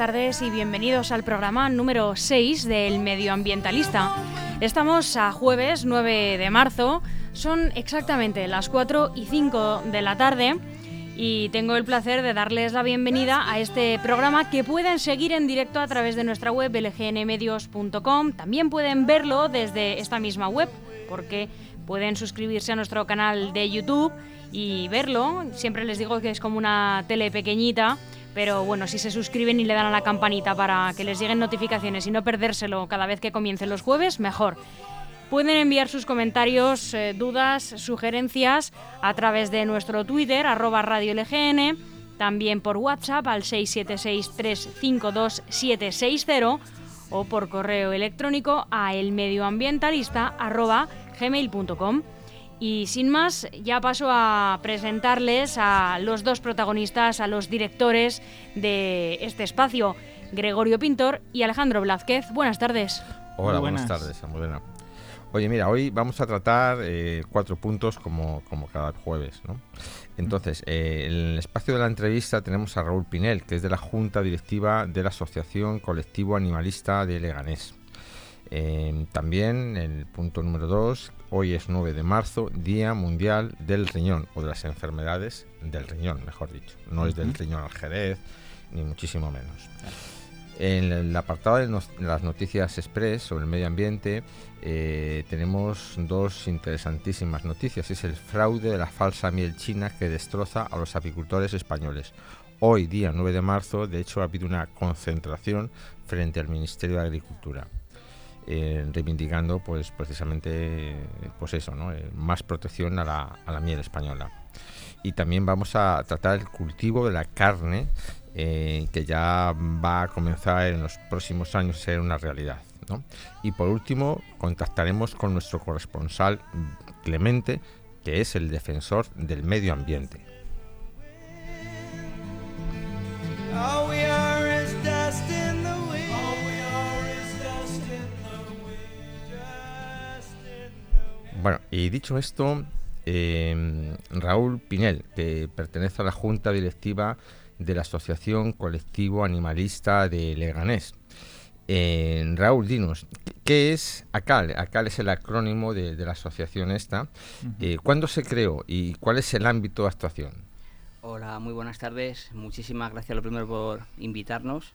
Tardes y bienvenidos al programa número 6 del Medioambientalista. Estamos a jueves 9 de marzo, son exactamente las 4 y 5 de la tarde y tengo el placer de darles la bienvenida a este programa que pueden seguir en directo a través de nuestra web lgnmedios.com. También pueden verlo desde esta misma web porque pueden suscribirse a nuestro canal de YouTube y verlo. Siempre les digo que es como una tele pequeñita pero bueno, si se suscriben y le dan a la campanita para que les lleguen notificaciones y no perdérselo cada vez que comiencen los jueves, mejor. Pueden enviar sus comentarios, eh, dudas, sugerencias a través de nuestro Twitter, arroba Radio LGN, también por WhatsApp al 676-352-760 o por correo electrónico a elmedioambientalista.gmail.com. Y sin más, ya paso a presentarles a los dos protagonistas, a los directores de este espacio, Gregorio Pintor y Alejandro Blázquez. Buenas tardes. Hola, buenas. tardes, Almudena. Oye, mira, hoy vamos a tratar eh, cuatro puntos como, como cada jueves, ¿no? Entonces, eh, en el espacio de la entrevista tenemos a Raúl Pinel, que es de la Junta Directiva de la Asociación Colectivo Animalista de Leganés. Eh, también el punto número 2, hoy es 9 de marzo, Día Mundial del Riñón, o de las enfermedades del riñón, mejor dicho. No es del riñón al jerez, ni muchísimo menos. En el apartado de las noticias express sobre el medio ambiente eh, tenemos dos interesantísimas noticias. Es el fraude de la falsa miel china que destroza a los apicultores españoles. Hoy, día 9 de marzo, de hecho ha habido una concentración frente al Ministerio de Agricultura. Eh, reivindicando pues precisamente pues eso. Eh, más protección a la, a la, miel española. Y también vamos a tratar el cultivo de la carne, eh, que ya va a comenzar en los próximos años a ser una realidad. Y por último, contactaremos con nuestro corresponsal Clemente, que es el defensor del medio ambiente. Bueno, y dicho esto, em, Raúl Pinel, que pertenece a la Junta Directiva de la Asociación Colectivo Animalista de Leganés. Eh, Raúl, dinos, ¿qué es ACAL? ACAL es el acrónimo de, la asociación esta. Eh, ¿Cuándo se creó y cuál es el ámbito de actuación? Hola, muy buenas tardes. Muchísimas gracias lo primero por invitarnos.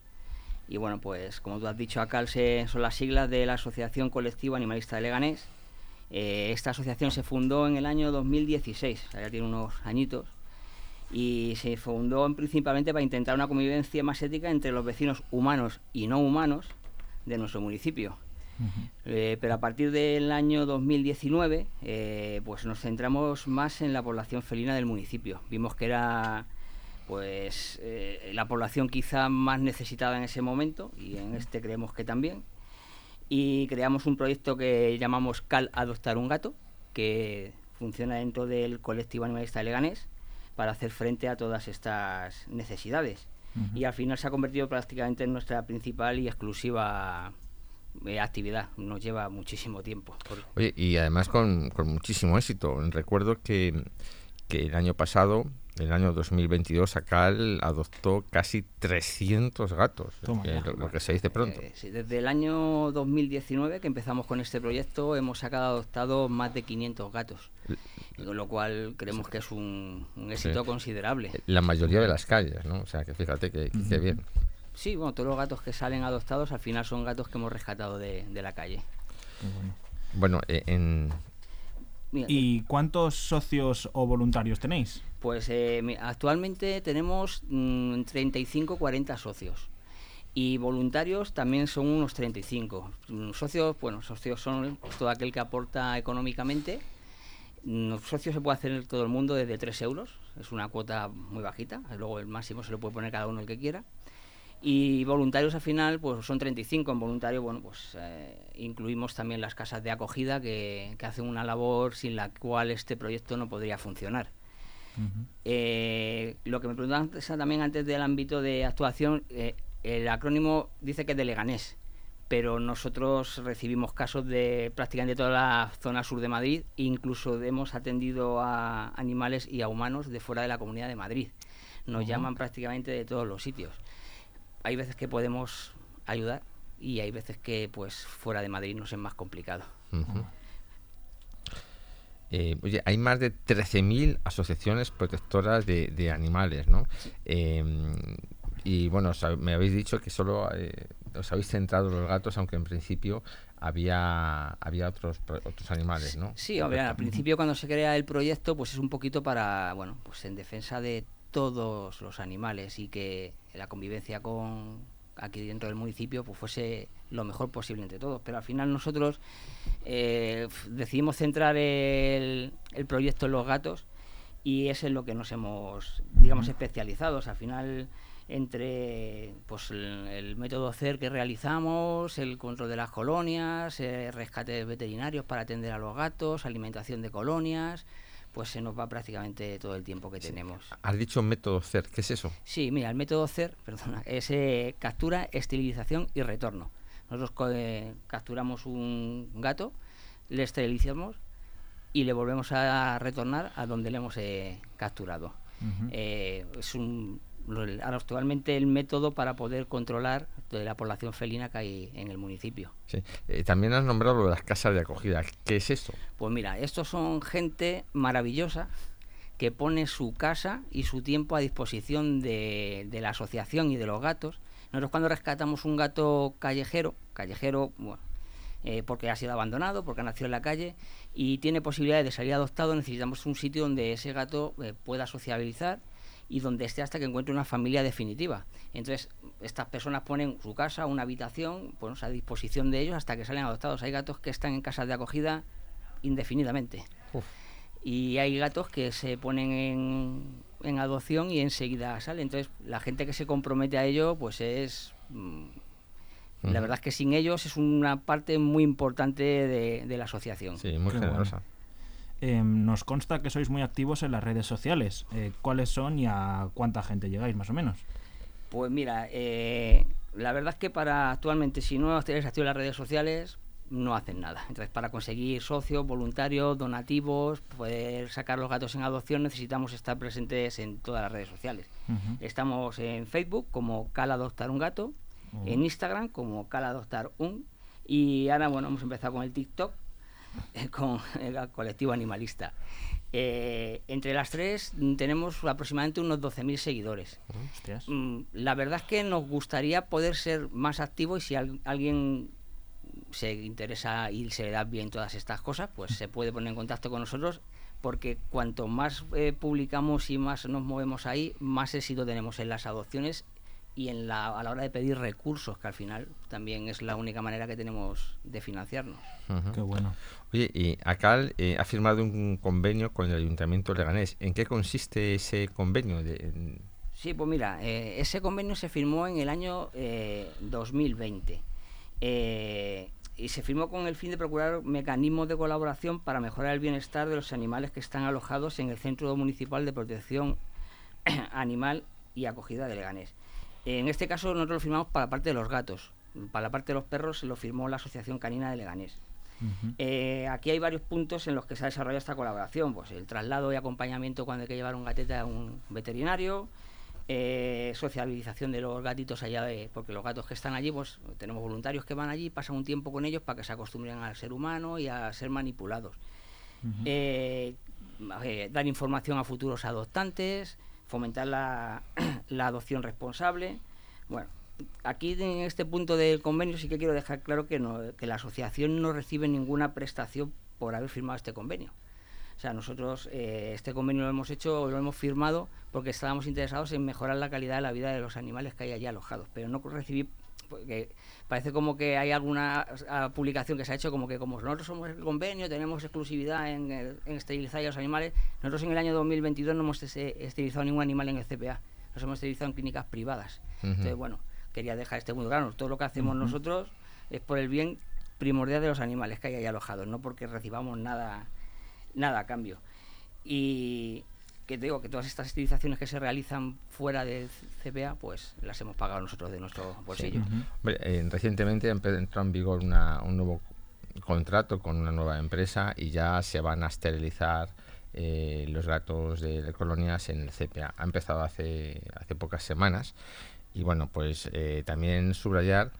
Y bueno, pues como tú has dicho, ACAL son las siglas de la Asociación Colectivo Animalista de Leganés eh, esta asociación se fundó en el año 2016, ya tiene unos añitos, y se fundó principalmente para intentar una convivencia más ética entre los vecinos humanos y no humanos de nuestro municipio. Eh, pero a partir del año 2019, eh, pues nos centramos más en la población felina del municipio. Vimos que era pues la población quizá más necesitada en ese momento y en este creemos que también y creamos un proyecto que llamamos Cal Adoptar un Gato, que funciona dentro del colectivo animalista de Leganés para hacer frente a todas estas necesidades. Y al final se ha convertido prácticamente en nuestra principal y exclusiva eh, actividad. Nos lleva muchísimo tiempo. Oye, y además con, con muchísimo éxito. Recuerdo que, que el año pasado el año 2022 ACAL adoptó casi 300 gatos, lo, que se dice pronto. Eh, desde el año 2019 que empezamos con este proyecto hemos sacado adoptado más de 500 gatos, con lo cual creemos que es un, éxito considerable. La mayoría de las calles, ¿no? O sea, que fíjate que, bien. Sí, bueno, todos los gatos que salen adoptados al final son gatos que hemos rescatado de, la calle. Bueno, eh, en, ¿Y cuántos socios o voluntarios tenéis? Pues eh, actualmente tenemos 35-40 mm, socios. Y voluntarios también son unos 35. Mm, socios, bueno, socios son todo aquel que aporta económicamente. Los mm, socios se puede hacer en todo el mundo desde 3 euros. Es una cuota muy bajita. Luego el máximo se lo puede poner cada uno el que quiera. Y voluntarios al final, pues son 35. En voluntario, bueno, pues eh, incluimos también las casas de acogida que, hacen una labor sin la cual este proyecto no podría funcionar. Eh, lo que me preguntaban también antes del ámbito de actuación, eh, el acrónimo dice que es de Leganés, pero nosotros recibimos casos de prácticamente toda la zona sur de Madrid, incluso hemos atendido a animales y a humanos de fuera de la Comunidad de Madrid. Nos llaman prácticamente de todos los sitios hay veces que podemos ayudar y hay veces que pues fuera de Madrid nos es más complicado. Eh, oye, hay más de 13.000 asociaciones protectoras de, animales, ¿no? Em, y bueno, me habéis dicho que solo eh, os habéis centrado en los gatos, aunque en principio había había otros otros animales, ¿no? Sí, al principio cuando se crea el proyecto, pues es un poquito para, bueno, pues en defensa de todos los animales y que la convivencia con aquí dentro del municipio pues fuese lo mejor posible entre todos. Pero al final nosotros eh, decidimos centrar el, el, proyecto en los gatos y es en lo que nos hemos, digamos, especializados. Al final entre pues el, método CER que realizamos, el control de las colonias, eh, rescates veterinarios para atender a los gatos, alimentación de colonias, pues se nos va prácticamente todo el tiempo que tenemos. Has dicho método CER, ¿qué es eso? Sí, mira, el método CER, perdona, es eh, captura, esterilización y retorno. Nosotros eh, capturamos un gato, le esterilizamos y le volvemos a retornar a donde le hemos capturado. es un actualmente el método para poder controlar la población felina que hay en el municipio. Sí. Eh, también has nombrado lo de las casas de acogida. ¿Qué es esto? Pues mira, estos son gente maravillosa que pone su casa y su tiempo a disposición de, la asociación y de los gatos. Nosotros cuando rescatamos un gato callejero, callejero, eh, porque ha sido abandonado, porque ha nacido en la calle y tiene posibilidades de salir adoptado, necesitamos un sitio donde ese gato eh, pueda sociabilizar y donde esté hasta que encuentre una familia definitiva. Entonces, estas personas ponen su casa, una habitación, pues, a disposición de ellos hasta que salen adoptados. Hay gatos que están en casas de acogida indefinidamente. Y hay gatos que se ponen en, en, adopción y enseguida salen. Entonces, la gente que se compromete a ello, pues es... Mm, la verdad es que sin ellos es una parte muy importante de, la asociación. Sí, muy generosa. Em, nos consta que sois muy activos en las redes sociales. Eh, ¿Cuáles son y a cuánta gente llegáis, más o menos? Pues mira, eh, la verdad es que para actualmente, si no estáis activos en las redes sociales, no hacen nada. Entonces, para conseguir socios, voluntarios, donativos, poder sacar los gatos en adopción, necesitamos estar presentes en todas las redes sociales. Estamos en Facebook como Cal Adoptar un Gato, en Instagram como Cal Adoptar un, y ahora, bueno, hemos empezado con el TikTok, con el colectivo animalista. Eh, entre las tres tenemos aproximadamente unos 12.000 seguidores. Mm, la verdad es que nos gustaría poder ser más activos y si alguien se interesa y se le da bien todas estas cosas, pues se puede poner en contacto con nosotros porque cuanto más eh, publicamos y más nos movemos ahí, más éxito tenemos en las adopciones y en la, a la hora de pedir recursos, que al final también es la única manera que tenemos de financiarnos. Qué bueno. Oye, y ACAL eh, ha firmado un convenio con el Ayuntamiento de Leganés. ¿En qué consiste ese convenio? De, Sí, pues mira, eh, ese convenio se firmó en el año 2020 eh, y se firmó con el fin de procurar mecanismos de colaboración para mejorar el bienestar de los animales que están alojados en el Centro Municipal de Protección Animal y Acogida de Leganés. En este caso nosotros lo firmamos para la parte de los gatos. Para la parte de los perros lo firmó la Asociación Canina de Leganés. Eh, aquí hay varios puntos en los que se ha desarrollado esta colaboración. Pues el traslado y acompañamiento cuando hay que llevar un gatete a un veterinario, eh, socialización de los gatitos allá de, porque los gatos que están allí, pues tenemos voluntarios que van allí, pasan un tiempo con ellos para que se acostumbren al ser humano y a ser manipulados. Eh, dar información a futuros adoptantes, fomentar la, adopción responsable. Bueno, aquí en este punto del convenio sí que quiero dejar claro que, no, que la asociación no recibe ninguna prestación por haber firmado este convenio. O sea, nosotros eh, este convenio lo hemos hecho, lo hemos firmado porque estábamos interesados en mejorar la calidad de la vida de los animales que hay allí alojados, pero no recibí porque parece como que hay alguna ah, publicación que se ha hecho como que como nosotros somos el convenio, tenemos exclusividad en, esterilizar a los animales, nosotros en el año 2022 no hemos esterilizado ningún animal en el CPA, nos hemos esterilizado en clínicas privadas. Entonces, bueno, quería dejar este muy claro, todo lo que hacemos nosotros es por el bien primordial de los animales que hay ahí alojados, no porque recibamos nada, nada a cambio. Y, que digo que todas estas estilizaciones que se realizan fuera del CPA, pues las hemos pagado nosotros de nuestro bolsillo. Eh, recientemente entró en vigor un nuevo contrato con una nueva empresa y ya se van a esterilizar eh, los gatos de, colonias en el CPA. Ha empezado hace, hace pocas semanas y bueno, pues eh, también subrayar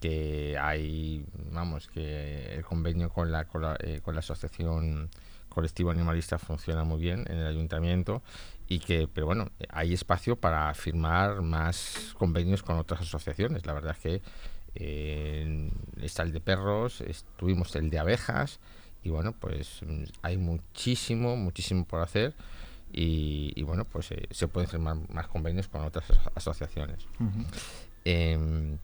que hay, vamos, que el convenio con la, con la, eh, con la asociación colectivo animalista funciona muy bien en el ayuntamiento y que, pero bueno, hay espacio para firmar más convenios con otras asociaciones. La verdad es que eh, está el de perros, tuvimos el de abejas y bueno, pues hay muchísimo, muchísimo por hacer y, bueno, pues eh, se pueden firmar más convenios con otras asociaciones. Em,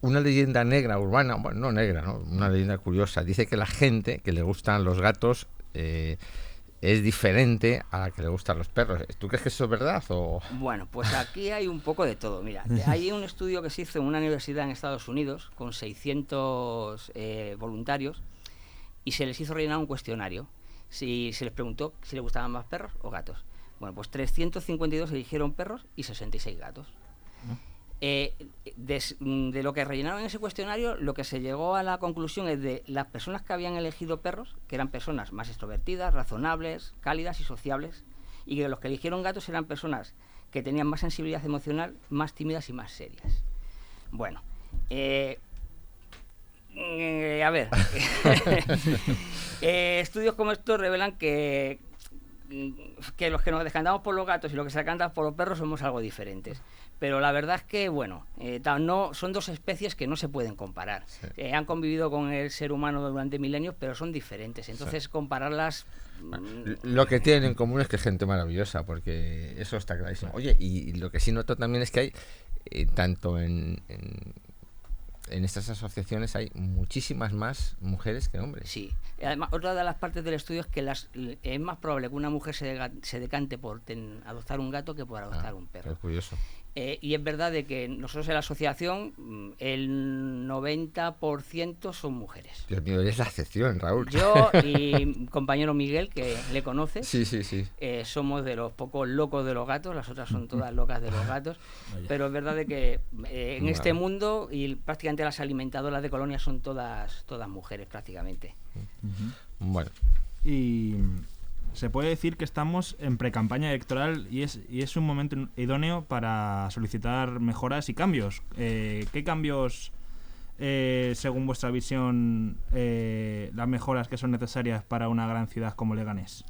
una leyenda negra urbana, bueno, no negra, ¿no? una leyenda curiosa, dice que la gente que le gustan los gatos eh, es diferente a la que le gustan los perros. ¿Tú crees que eso es verdad? O? Bueno, pues aquí hay un poco de todo. Mira, hay un estudio que se hizo en una universidad en Estados Unidos con 600 eh, voluntarios y se les hizo rellenar un cuestionario si se les preguntó si les gustaban más perros o gatos. Bueno, pues 352 eligieron perros y 66 gatos. Eh, de, lo que rellenaron en ese cuestionario, lo que se llegó a la conclusión es de las personas que habían elegido perros, que eran personas más extrovertidas, razonables, cálidas y sociables, y que los que eligieron gatos eran personas que tenían más sensibilidad emocional, más tímidas y más serias. Bueno, eh, eh, a ver, estudios como estos revelan que, que los que nos decantamos por los gatos y los que se decantan por los perros somos algo diferentes. Pero la verdad es que, bueno, eh, no, son dos especies que no se pueden comparar. han convivido con el ser humano durante milenios, pero son diferentes. Entonces, compararlas mm, lo que tienen en común es que es gente maravillosa, porque eso está clarísimo. Oye, y, lo que sí noto también es que hay, tanto en, en estas asociaciones hay muchísimas más mujeres que hombres. Sí. Además, otra de las partes del estudio es que las, es más probable que una mujer se, se decante por adoptar un gato que por adoptar ah, un perro. Es curioso. Eh, y es verdad de que nosotros en la asociación mm, el 90% son mujeres. Dios mío, eres la excepción, Raúl. Yo y mi compañero Miguel, que le conoce, sí, sí, sí. Eh, somos de los pocos locos de los gatos, las otras son todas locas de los gatos, pero es verdad de que eh, en este mundo y prácticamente las alimentadoras de colonias son todas, todas mujeres prácticamente. Bueno. Y se puede decir que estamos en pre-campaña electoral y es, y es un momento idóneo para solicitar mejoras y cambios. Eh, ¿Qué cambios, eh, según vuestra visión, eh, las mejoras que son necesarias para una gran ciudad como Leganés?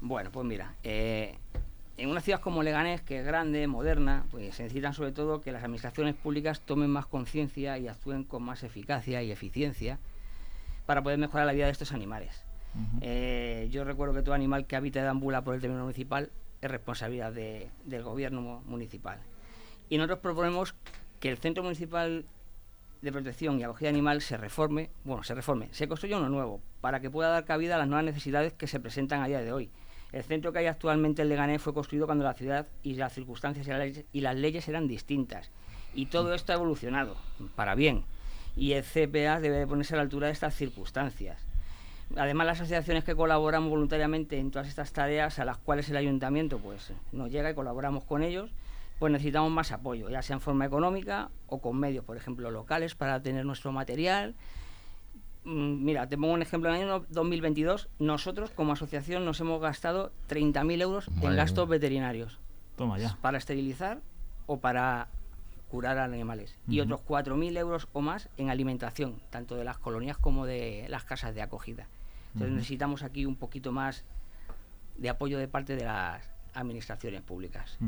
Bueno, pues mira, en una ciudad como Leganés, que es grande, moderna, pues se necesitan sobre todo que las administraciones públicas tomen más conciencia y actúen con más eficacia y eficiencia para poder mejorar la vida de estos animales. Eh, yo recuerdo que todo animal que habita y deambula por el término municipal es responsabilidad del gobierno municipal. Y nosotros proponemos que el Centro Municipal de Protección y Acogida Animal se reforme, bueno, se reforme, se construya uno nuevo, para que pueda dar cabida a las nuevas necesidades que se presentan a día de hoy. El centro que hay actualmente en Leganés fue construido cuando la ciudad y las circunstancias y las leyes eran distintas. Y todo esto ha evolucionado, para bien. Y el CPA debe ponerse a la altura de estas circunstancias. Además, las asociaciones que colaboran voluntariamente en todas estas tareas a las cuales el ayuntamiento pues, nos llega y colaboramos con ellos, pues necesitamos más apoyo, ya sea en forma económica o con medios, por ejemplo, locales para tener nuestro material. Mm, mira, te pongo un ejemplo. En el año 2022, nosotros como asociación nos hemos gastado 30.000 euros en gastos veterinarios. Toma ya. Para esterilizar o para curar a animales. Y otros 4.000 euros o más en alimentación, tanto de las colonias como de las casas de acogida. Entonces necesitamos aquí un poquito más de apoyo de parte de las administraciones públicas.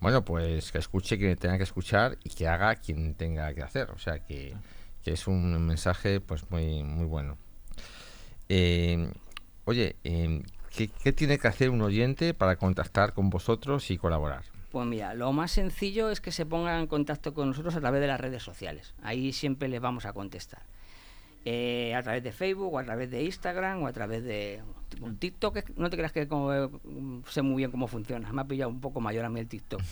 Bueno, pues que escuche quien tenga que escuchar y que haga quien tenga que hacer. O sea que, es un mensaje pues muy, muy bueno. Eh, oye, eh, ¿qué tiene que hacer un oyente para contactar con vosotros y colaborar? Pues mira, lo más sencillo es que se pongan en contacto con nosotros a través de las redes sociales. Ahí siempre les vamos a contestar. Eh, a través de Facebook o a través de Instagram o a través de TikTok. No te creas que sé muy bien cómo funciona. Me ha pillado un poco mayor a mí el TikTok.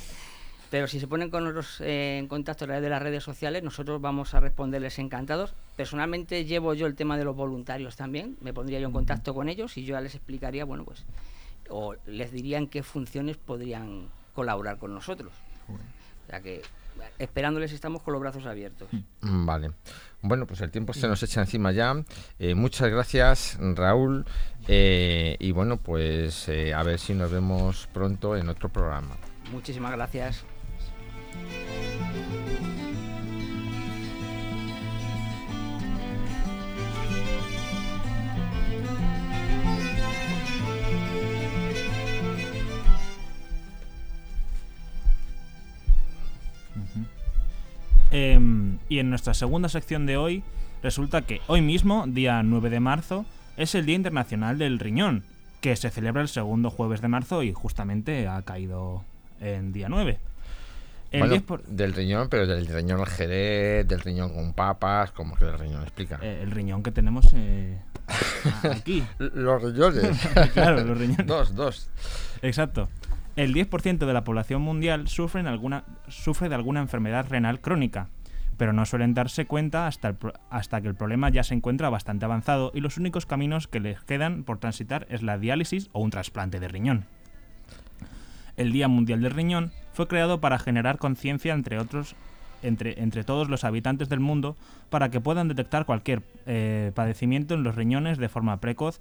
Pero si se ponen con nosotros eh, en contacto a través de las redes sociales, nosotros vamos a responderles encantados. Personalmente llevo yo el tema de los voluntarios también. Me pondría yo en contacto con ellos y yo ya les explicaría, bueno, pues, o les diría en qué funciones podrían colaborar con nosotros. O sea que esperándoles estamos con los brazos abiertos. Mm, vale. Bueno, pues el tiempo se nos echa encima ya. Eh, muchas gracias, Raúl. Eh, y bueno, pues eh, a ver si nos vemos pronto en otro programa. Muchísimas gracias. Em, y en nuestra segunda sección de hoy, resulta que hoy mismo, día 9 de marzo, es el Día Internacional del Riñón, que se celebra el segundo jueves de marzo y justamente ha caído en día 9. El Bueno, 10 por- Del riñón, pero del riñón al jerez, del riñón con papas, como que del riñón, explica. eh, el riñón que tenemos eh, aquí. Los riñones. Claro, los riñones. Dos, dos. Exacto. El 10% de la población mundial sufre, de alguna enfermedad renal crónica, pero no suelen darse cuenta hasta que el problema ya se encuentra bastante avanzado y los únicos caminos que les quedan por transitar es la diálisis o un trasplante de riñón. El Día Mundial del Riñón fue creado para generar conciencia entre otros entre, entre todos los habitantes del mundo para que puedan detectar cualquier eh, padecimiento en los riñones de forma precoz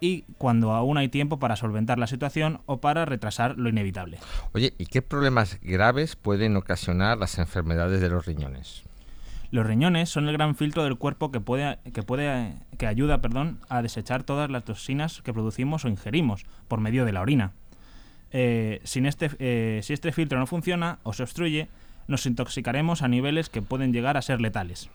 y cuando aún hay tiempo para solventar la situación o para retrasar lo inevitable. Oye, ¿y qué problemas graves pueden ocasionar las enfermedades de los riñones? Los riñones son el gran filtro del cuerpo que puede que puede que ayuda, perdón, a desechar todas las toxinas que producimos o ingerimos por medio de la orina. Eh, sin este, eh, si este filtro no funciona o se obstruye, nos intoxicaremos a niveles que pueden llegar a ser letales.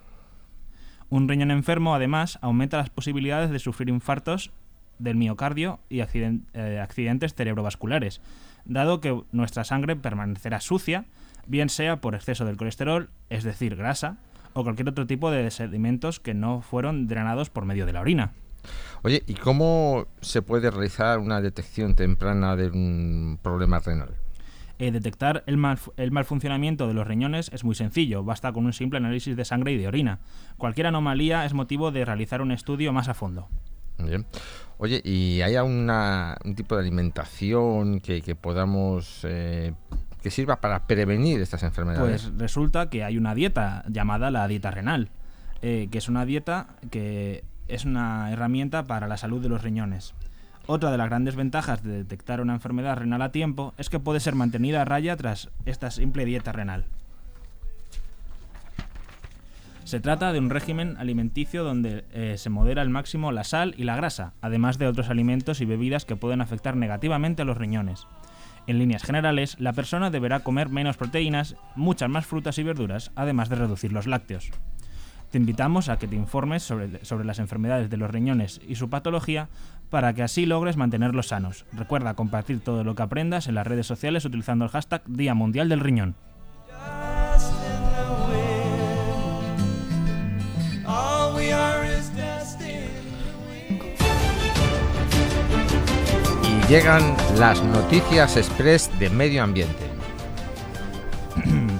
Un riñón enfermo, además, aumenta las posibilidades de sufrir infartos del miocardio y eh, accidentes cerebrovasculares, dado que nuestra sangre permanecerá sucia, bien sea por exceso del colesterol, es decir, grasa, o cualquier otro tipo de sedimentos que no fueron drenados por medio de la orina. Oye, ¿y cómo se puede realizar una detección temprana de un problema renal? Eh, detectar el mal, el mal funcionamiento de los riñones es muy sencillo, basta con un simple análisis de sangre y de orina. Cualquier anomalía es motivo de realizar un estudio más a fondo. Bien. Oye, ¿y hay una, un tipo de alimentación que, que podamos... eh, que sirva para prevenir estas enfermedades? Pues resulta que hay una dieta llamada la dieta renal, eh, que es una dieta que es una herramienta para la salud de los riñones. Otra de las grandes ventajas de detectar una enfermedad renal a tiempo es que puede ser mantenida a raya tras esta simple dieta renal. Se trata de un régimen alimenticio donde eh, se modera al máximo la sal y la grasa, además de otros alimentos y bebidas que pueden afectar negativamente a los riñones. En líneas generales, la persona deberá comer menos proteínas, muchas más frutas y verduras, además de reducir los lácteos. Te invitamos a que te informes sobre, sobre las enfermedades de los riñones y su patología para que así logres mantenerlos sanos. Recuerda compartir todo lo que aprendas en las redes sociales utilizando el hashtag Día Mundial del Riñón. Llegan las noticias express de medio ambiente.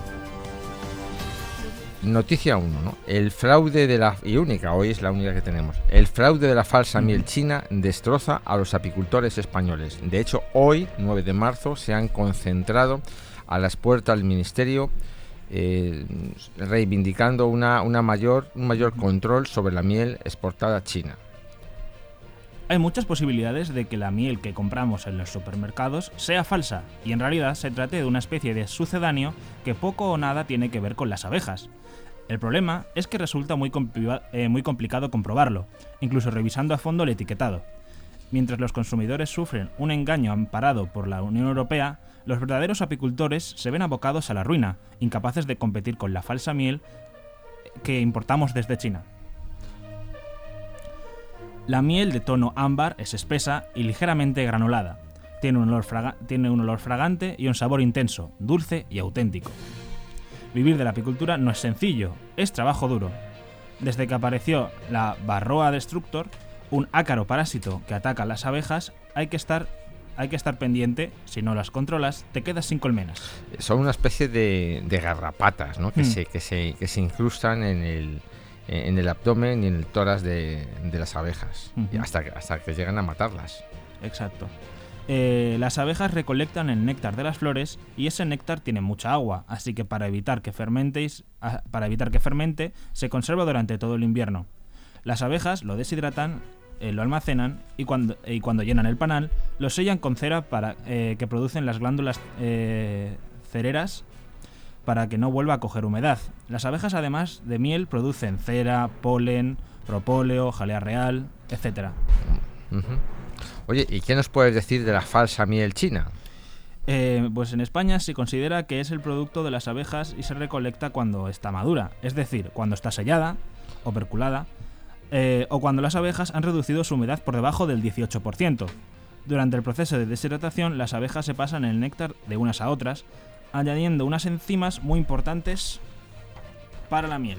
Noticia 1, ¿no? El fraude de la... y única, hoy es la única que tenemos. El fraude de la falsa miel china destroza a los apicultores españoles. De hecho, hoy, 9 de marzo, se han concentrado a las puertas del Ministerio eh, reivindicando una, una mayor, un mayor control sobre la miel exportada a China. Hay muchas posibilidades de que la miel que compramos en los supermercados sea falsa y en realidad se trate de una especie de sucedáneo que poco o nada tiene que ver con las abejas. El problema es que resulta muy, eh, muy complicado comprobarlo, incluso revisando a fondo el etiquetado. Mientras los consumidores sufren un engaño amparado por la Unión Europea, los verdaderos apicultores se ven abocados a la ruina, incapaces de competir con la falsa miel que importamos desde China. La miel de tono ámbar es espesa y ligeramente granulada. Tiene un, olor fraga- tiene un olor fragante y un sabor intenso, dulce y auténtico. Vivir de la apicultura no es sencillo, es trabajo duro. Desde que apareció la Varroa destructor, un ácaro parásito que ataca a las abejas, hay que estar, hay que estar pendiente, si no las controlas, te quedas sin colmenas. Son una especie de, de garrapatas, ¿no? Que, Hmm. se, que, se, que se incrustan en el, en el abdomen y en el tórax de, de las abejas. hasta, que- hasta que llegan a matarlas. Exacto. Eh, las abejas recolectan el néctar de las flores y ese néctar tiene mucha agua, así que para evitar que fermentéis, ah, para evitar que fermente, se conserva durante todo el invierno. Las abejas lo deshidratan, eh, lo almacenan y cuando, y cuando llenan el panal, lo sellan con cera para, eh, que producen las glándulas eh, cereras para que no vuelva a coger humedad. Las abejas, además de miel, producen cera, polen, propóleo, jalea real, etc. Oye, ¿y qué nos puedes decir de la falsa miel china? Eh, pues en España se considera que es el producto de las abejas y se recolecta cuando está madura, es decir, cuando está sellada o perculada, eh, o cuando las abejas han reducido su humedad por debajo del 18%. Durante el proceso de deshidratación, las abejas se pasan el néctar de unas a otras, añadiendo unas enzimas muy importantes para la miel.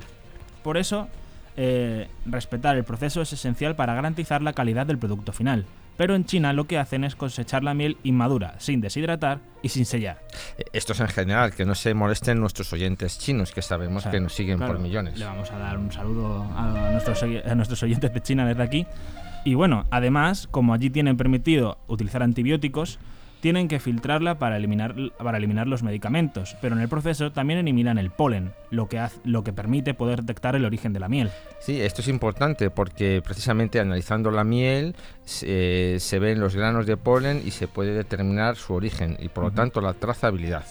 Por eso, eh, respetar el proceso es esencial para garantizar la calidad del producto final. Pero en China lo que hacen es cosechar la miel inmadura, sin deshidratar y sin sellar. Eh, Esto es en general, que no se molesten nuestros oyentes chinos, que sabemos O sea, que nos siguen claro, por millones. Le vamos a dar un saludo a nuestros, oy- a nuestros oyentes de China desde aquí. Y bueno, además, como allí tienen permitido utilizar antibióticos, tienen que filtrarla para eliminar, para eliminar los medicamentos, pero en el proceso también eliminan el polen, lo que, haz- lo que permite poder detectar el origen de la miel. Sí, esto es importante porque precisamente analizando la miel se, se ven los granos de polen y se puede determinar su origen y por lo tanto la trazabilidad.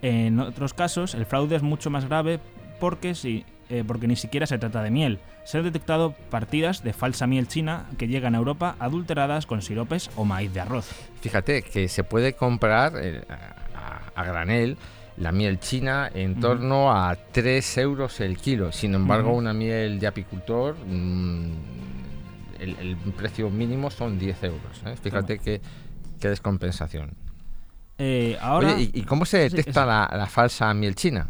En otros casos, el fraude es mucho más grave porque, si, eh, porque ni siquiera se trata de miel. Se han detectado partidas de falsa miel china que llegan a Europa adulteradas con siropes o maíz de arroz. Fíjate que se puede comprar eh, a, a granel la miel china en torno a 3 euros el kilo. Sin embargo, una miel de apicultor, mm, el, el precio mínimo son 10 euros. ¿eh? Fíjate qué, qué descompensación. Eh, ahora, Oye, ¿y, y cómo se detecta la falsa miel china?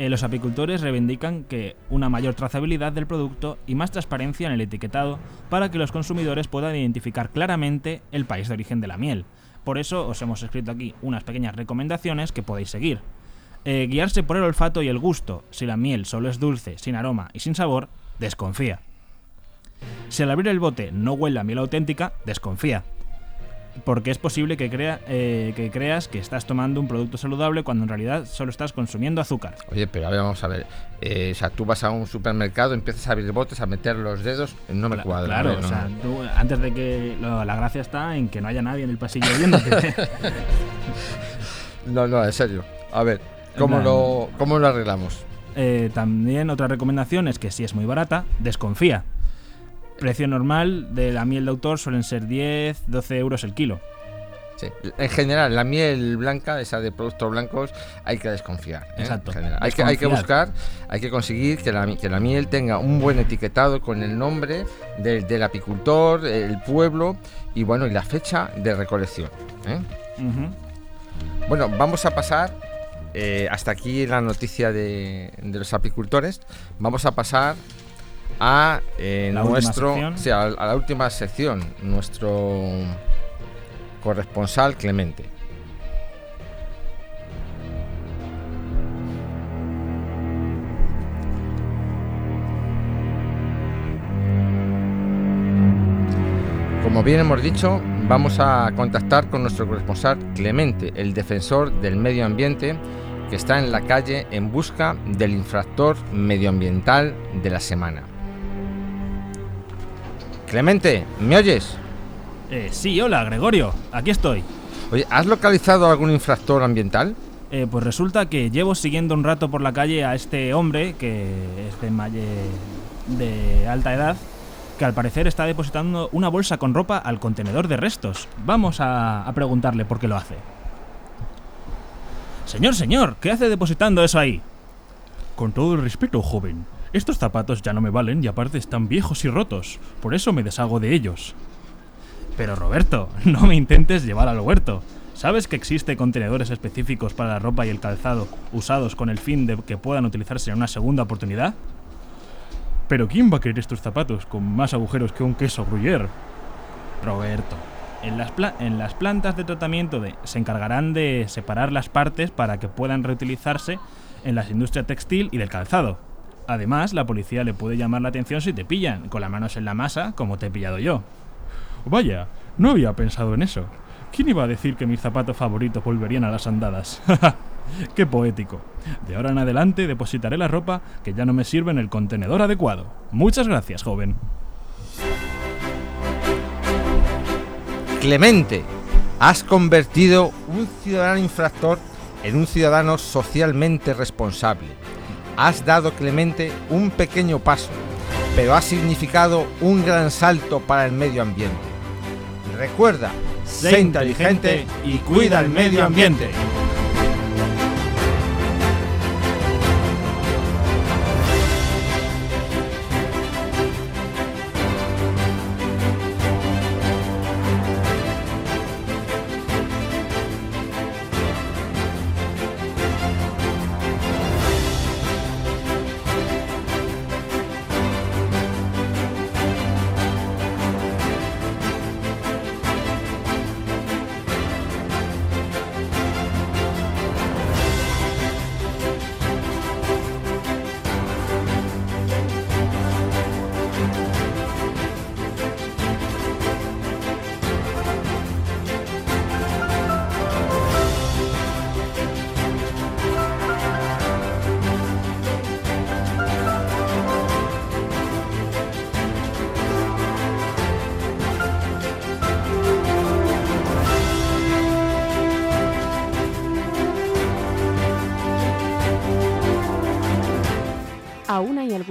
Eh, los apicultores reivindican que una mayor trazabilidad del producto y más transparencia en el etiquetado para que los consumidores puedan identificar claramente el país de origen de la miel. Por eso os hemos escrito aquí unas pequeñas recomendaciones que podéis seguir. Eh, guiarse por el olfato y el gusto. Si la miel solo es dulce, sin aroma y sin sabor, desconfía. Si al abrir el bote no huele a miel auténtica, desconfía. Porque es posible que, crea, eh, que creas que estás tomando un producto saludable cuando en realidad solo estás consumiendo azúcar. Oye, pero a ver, vamos a ver. Eh, o sea, tú vas a un supermercado, empiezas a abrir botes, a meter los dedos, no me Cla- cuadra. Claro, o sea, tú, antes de que. lo- la gracia está en que no haya nadie en el pasillo viéndote. No, no, en serio. A ver, ¿cómo, plan- lo, cómo lo arreglamos? Eh, también otra recomendación es que si es muy barata, desconfía. Precio normal de la miel de autor suelen ser 10, 12 euros el kilo. Sí. En general, la miel blanca, esa de productos blancos, hay que desconfiar. ¿eh? Exacto. Hay, que, hay que buscar, hay que conseguir que la, que la miel tenga un buen etiquetado con el nombre del, del apicultor, el pueblo y bueno, y la fecha de recolección. ¿eh? Bueno, vamos a pasar eh, hasta aquí la noticia de, de los apicultores. Vamos a pasar a eh, nuestro, sí, a, a la última sección, nuestro corresponsal Clemente. Como bien hemos dicho, vamos a contactar con nuestro corresponsal Clemente, el defensor del medio ambiente, que está en la calle en busca del infractor medioambiental de la semana. Clemente, ¿me oyes? Eh, sí, hola, Gregorio, aquí estoy. Oye, ¿has localizado algún infractor ambiental? Eh, pues resulta que llevo siguiendo un rato por la calle a este hombre que es de, malle- de alta edad, que al parecer está depositando una bolsa con ropa al contenedor de restos. Vamos a, a preguntarle por qué lo hace. Señor, señor, ¿qué hace depositando eso ahí? Con todo el respeto, joven. Estos zapatos ya no me valen y aparte están viejos y rotos. Por eso me deshago de ellos. Pero Roberto, no me intentes llevar al huerto. ¿Sabes que existe contenedores específicos para la ropa y el calzado usados con el fin de que puedan utilizarse en una segunda oportunidad? Pero ¿quién va a querer estos zapatos con más agujeros que un queso gruyère? Roberto, en las, pla- en las plantas de tratamiento de- se encargarán de separar las partes para que puedan reutilizarse en las industrias textil y del calzado. Además, la policía le puede llamar la atención si te pillan, con las manos en la masa, como te he pillado yo. Vaya, no había pensado en eso. ¿Quién iba a decir que mis zapatos favoritos volverían a las andadas? ¡Qué poético! De ahora en adelante depositaré la ropa que ya no me sirve en el contenedor adecuado. Muchas gracias, joven. Clemente, has convertido un ciudadano infractor en un ciudadano socialmente responsable. Has dado, Clemente, un pequeño paso, pero ha significado un gran salto para el medio ambiente. Recuerda, sé inteligente y cuida el medio ambiente.